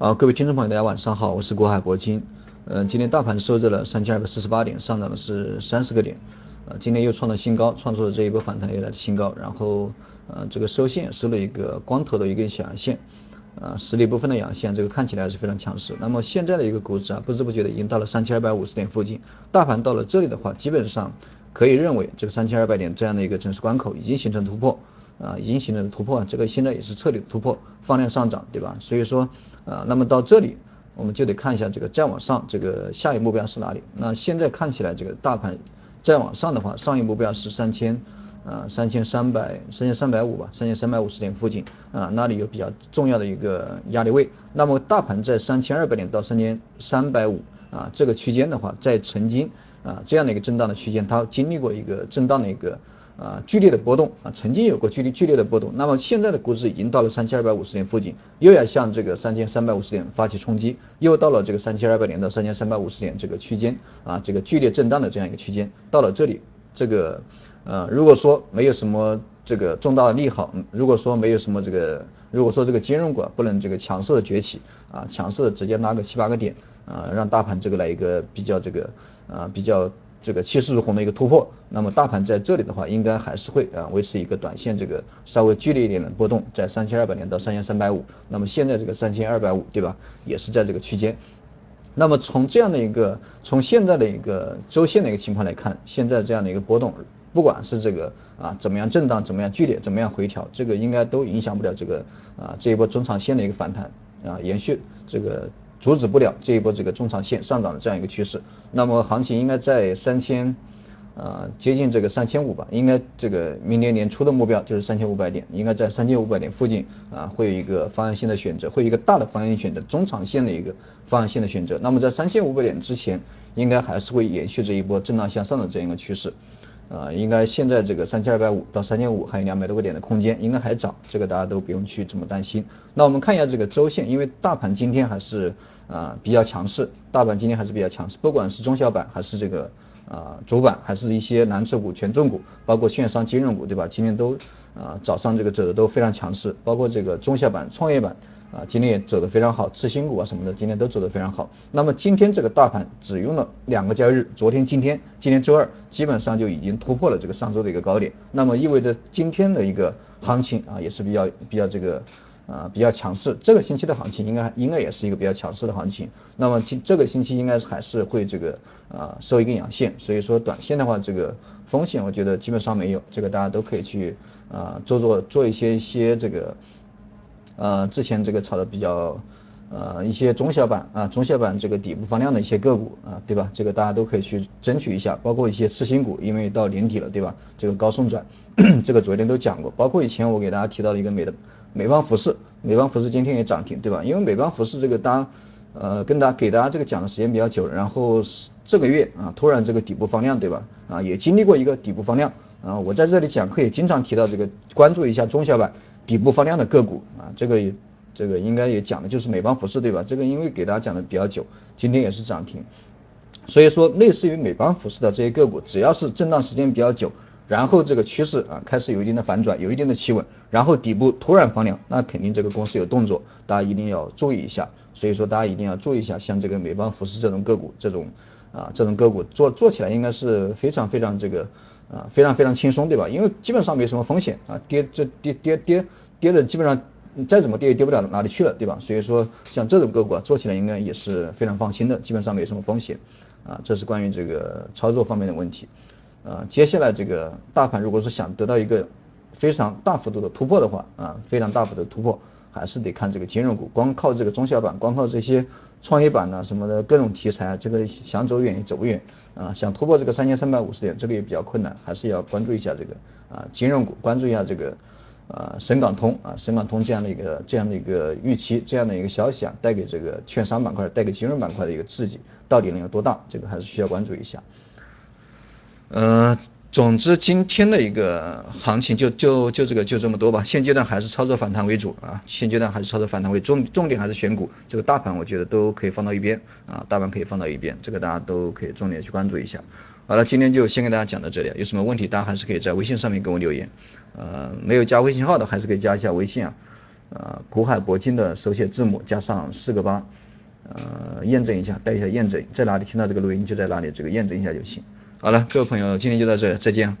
好，各位听众朋友，大家晚上好，我是国海铂金。呃，今天大盘收在了三千二百四十八点，上涨的是三十个点。呃，今天又创了新高，创出了这一波反弹以来的新高。然后，呃，这个收线收了一个光头的一根小阳线，呃，实力部分的阳线，这个看起来还是非常强势。那么现在的一个股指啊，不知不觉的已经到了三千二百五十点附近。大盘到了这里的话，基本上可以认为这个三千二百点这样的一个整数关口已经形成突破。啊，已经形成了突破，这个现在也是彻底突破，放量上涨，对吧？所以说，啊，那么到这里，我们就得看一下这个再往上，这个下一目标是哪里？那现在看起来，这个大盘再往上的话，上一目标是三千，啊，三千三百，三千三百五吧，三千三百五十点附近，啊，那里有比较重要的一个压力位。那么大盘在三千二百点到三千三百五，啊，这个区间的话，在曾经，啊，这样的一个震荡的区间，它经历过一个震荡的一个。啊，剧烈的波动啊，曾经有过剧烈剧烈的波动。那么现在的估值已经到了三千二百五十点附近，又要向这个三千三百五十点发起冲击，又到了这个三千二百点到三千三百五十点这个区间啊，这个剧烈震荡的这样一个区间。到了这里，这个呃，如果说没有什么这个重大的利好，如果说没有什么这个，如果说这个金融股不能这个强势的崛起啊，强势的直接拉个七八个点啊，让大盘这个来一个比较这个啊比较。这个气势如虹的一个突破，那么大盘在这里的话，应该还是会啊维持一个短线这个稍微剧烈一点的波动，在三千二百点到三千三百五，那么现在这个三千二百五对吧，也是在这个区间。那么从这样的一个从现在的一个周线的一个情况来看，现在这样的一个波动，不管是这个啊怎么样震荡，怎么样剧烈，怎么样回调，这个应该都影响不了这个啊这一波中长线的一个反弹啊延续这个。阻止不了这一波这个中长线上涨的这样一个趋势，那么行情应该在三千，呃接近这个三千五吧，应该这个明年年初的目标就是三千五百点，应该在三千五百点附近啊会有一个方向性的选择，会有一个大的方向选择，中长线的一个方向性的选择，那么在三千五百点之前，应该还是会延续这一波震荡向上的这样一个趋势。呃，应该现在这个三千二百五到三千五还有两百多个点的空间，应该还早，这个大家都不用去这么担心。那我们看一下这个周线，因为大盘今天还是啊比较强势，大盘今天还是比较强势，不管是中小板还是这个啊主板，还是一些蓝筹股、权重股，包括券商、金融股，对吧？今天都啊早上这个走的都非常强势，包括这个中小板、创业板。啊，今天也走得非常好，次新股啊什么的，今天都走得非常好。那么今天这个大盘只用了两个交易日，昨天、今天，今天周二，基本上就已经突破了这个上周的一个高点。那么意味着今天的一个行情啊，也是比较比较这个啊比较强势。这个星期的行情应该应该也是一个比较强势的行情。那么今这个星期应该还是会这个啊收一根阳线，所以说短线的话，这个风险我觉得基本上没有，这个大家都可以去啊做做做一些一些这个。呃，之前这个炒的比较，呃，一些中小板啊，中小板这个底部放量的一些个股啊，对吧？这个大家都可以去争取一下，包括一些次新股，因为到年底了，对吧？这个高送转，这个昨天都讲过，包括以前我给大家提到的一个美的美邦服饰，美邦服饰今天也涨停，对吧？因为美邦服饰这个当呃跟大家给大家这个讲的时间比较久，然后这个月啊突然这个底部放量，对吧？啊，也经历过一个底部放量啊，我在这里讲课也经常提到这个关注一下中小板。底部放量的个股啊，这个也这个应该也讲的就是美邦服饰对吧？这个因为给大家讲的比较久，今天也是涨停，所以说类似于美邦服饰的这些个股，只要是震荡时间比较久，然后这个趋势啊开始有一定的反转，有一定的企稳，然后底部突然放量，那肯定这个公司有动作，大家一定要注意一下。所以说大家一定要注意一下，像这个美邦服饰这种个股，这种啊这种个股做做起来应该是非常非常这个。啊，非常非常轻松，对吧？因为基本上没什么风险啊，跌这跌跌跌跌的基本上再怎么跌也跌不了哪里去了，对吧？所以说像这种个股啊，做起来应该也是非常放心的，基本上没什么风险啊。这是关于这个操作方面的问题啊。接下来这个大盘如果是想得到一个非常大幅度的突破的话啊，非常大幅的突破，还是得看这个金融股，光靠这个中小板，光靠这些。创业板呐什么的各种题材，这个想走远也走不远啊，想突破这个三千三百五十点，这个也比较困难，还是要关注一下这个啊金融股，关注一下这个啊深港通啊深港通这样的一个这样的一个预期，这样的一个消息啊，带给这个券商板块，带给金融板块的一个刺激，到底能有多大？这个还是需要关注一下。嗯。总之今天的一个行情就就就这个就这么多吧。现阶段还是操作反弹为主啊。现阶段还是操作反弹为重重点还是选股这个大盘我觉得都可以放到一边啊大盘可以放到一边这个大家都可以重点去关注一下。好了今天就先给大家讲到这里有什么问题大家还是可以在微信上面给我留言呃没有加微信号的还是可以加一下微信啊。呃古海铂金的手写字母加上四个八呃验证一下带一下验证。在哪里听到这个录音就在哪里这个验证一下就行。好了各位朋友今天就到这里再见